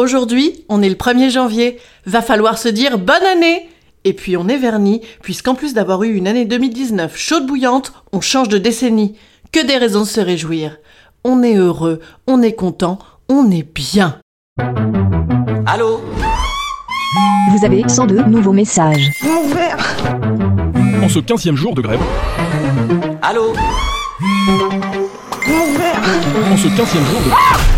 Aujourd'hui, on est le 1er janvier. Va falloir se dire bonne année Et puis on est verni, puisqu'en plus d'avoir eu une année 2019 chaude bouillante, on change de décennie. Que des raisons de se réjouir. On est heureux, on est content, on est bien. Allô Vous avez 102 nouveaux messages. En ce 15e jour de grève, Allô en ce 15e jour de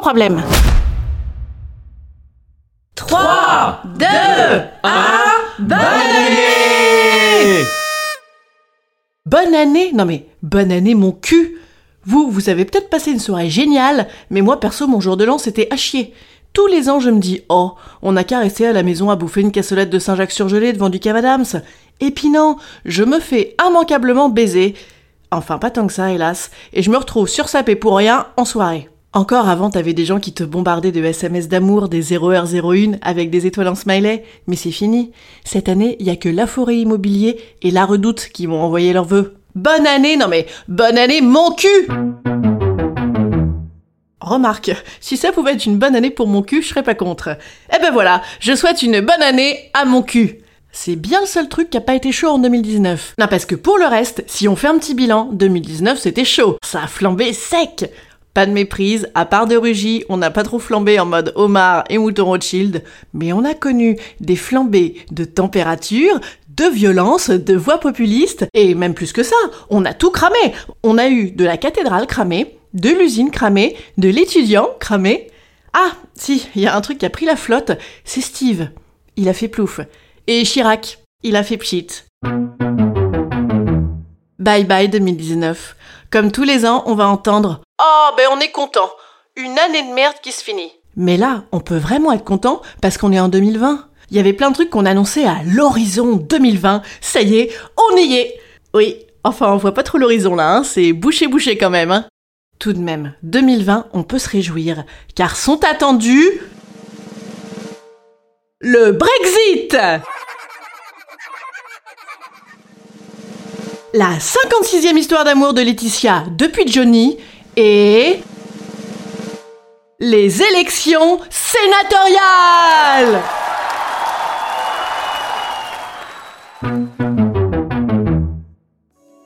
bam Un nouveau problème 3, 2, 1, bonne année Bonne année Non mais, bonne année mon cul Vous, vous avez peut-être passé une soirée géniale, mais moi perso, mon jour de l'an, c'était à chier. Tous les ans, je me dis, oh, on a qu'à rester à la maison à bouffer une cassolette de Saint-Jacques surgelée devant du Cavadams. Et puis non, je me fais immanquablement baiser. Enfin, pas tant que ça, hélas. Et je me retrouve sursapé pour rien en soirée. Encore avant, t'avais des gens qui te bombardaient de SMS d'amour, des 0h01 avec des étoiles en smiley. Mais c'est fini. Cette année, il y a que La Forêt Immobilier et La Redoute qui m'ont envoyé leurs vœux. Bonne année, non mais, bonne année, mon cul! Remarque, si ça pouvait être une bonne année pour mon cul, je serais pas contre. Eh ben voilà, je souhaite une bonne année à mon cul. C'est bien le seul truc qui a pas été chaud en 2019. Non, parce que pour le reste, si on fait un petit bilan, 2019 c'était chaud. Ça a flambé sec. Pas de méprise, à part de rugis, on n'a pas trop flambé en mode homard et mouton Rothschild, mais on a connu des flambées de température, de violence, de voix populistes, et même plus que ça, on a tout cramé. On a eu de la cathédrale cramée, de l'usine cramée, de l'étudiant cramé. Ah, si, il y a un truc qui a pris la flotte, c'est Steve. Il a fait plouf. Et Chirac, il a fait pchit. Bye bye 2019. Comme tous les ans, on va entendre Oh, ben on est content. Une année de merde qui se finit. Mais là, on peut vraiment être content parce qu'on est en 2020. Il y avait plein de trucs qu'on annonçait à l'horizon 2020. Ça y est, on y est. Oui, enfin, on voit pas trop l'horizon là, hein. c'est bouché bouché quand même. Hein. Tout de même, 2020, on peut se réjouir, car sont attendus le Brexit La 56e histoire d'amour de Laetitia depuis Johnny et les élections sénatoriales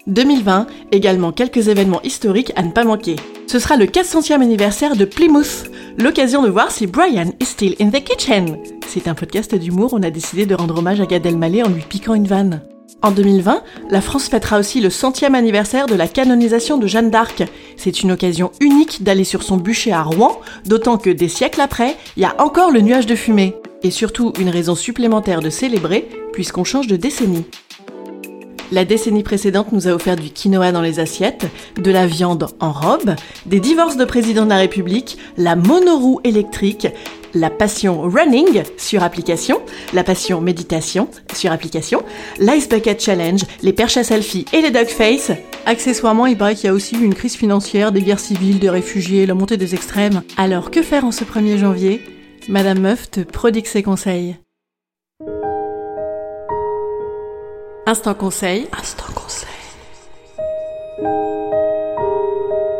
2020, également quelques événements historiques à ne pas manquer. Ce sera le 400e anniversaire de Plymouth, l'occasion de voir si Brian is still in the kitchen. C'est un podcast d'humour, on a décidé de rendre hommage à Gad Elmaleh en lui piquant une vanne. En 2020, la France fêtera aussi le centième anniversaire de la canonisation de Jeanne d'Arc. C'est une occasion unique d'aller sur son bûcher à Rouen, d'autant que des siècles après, il y a encore le nuage de fumée. Et surtout une raison supplémentaire de célébrer, puisqu'on change de décennie. La décennie précédente nous a offert du quinoa dans les assiettes, de la viande en robe, des divorces de président de la République, la monoroue électrique, la passion running sur application, la passion méditation sur application, l'ice bucket challenge, les perches à selfie et les dog face. Accessoirement, il paraît qu'il y a aussi eu une crise financière, des guerres civiles, des réfugiés, la montée des extrêmes. Alors que faire en ce 1er janvier? Madame Meuf te prodigue ses conseils. Instant conseil. Instant conseil.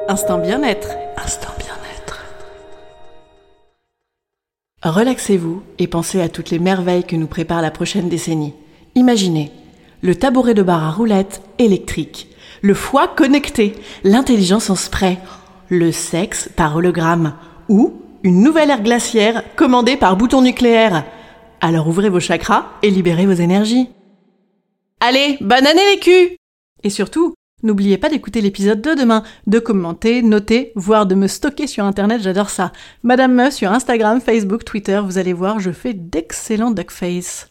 Instant bien-être. Instant Relaxez-vous et pensez à toutes les merveilles que nous prépare la prochaine décennie. Imaginez le tabouret de bar à roulettes électrique, le foie connecté, l'intelligence en spray, le sexe par hologramme ou une nouvelle ère glaciaire commandée par bouton nucléaire. Alors ouvrez vos chakras et libérez vos énergies. Allez, bonne année les culs Et surtout, n'oubliez pas d'écouter l'épisode 2 demain, de commenter, noter, voire de me stocker sur internet, j'adore ça. Madame Me sur Instagram, Facebook, Twitter, vous allez voir, je fais d'excellents duckface.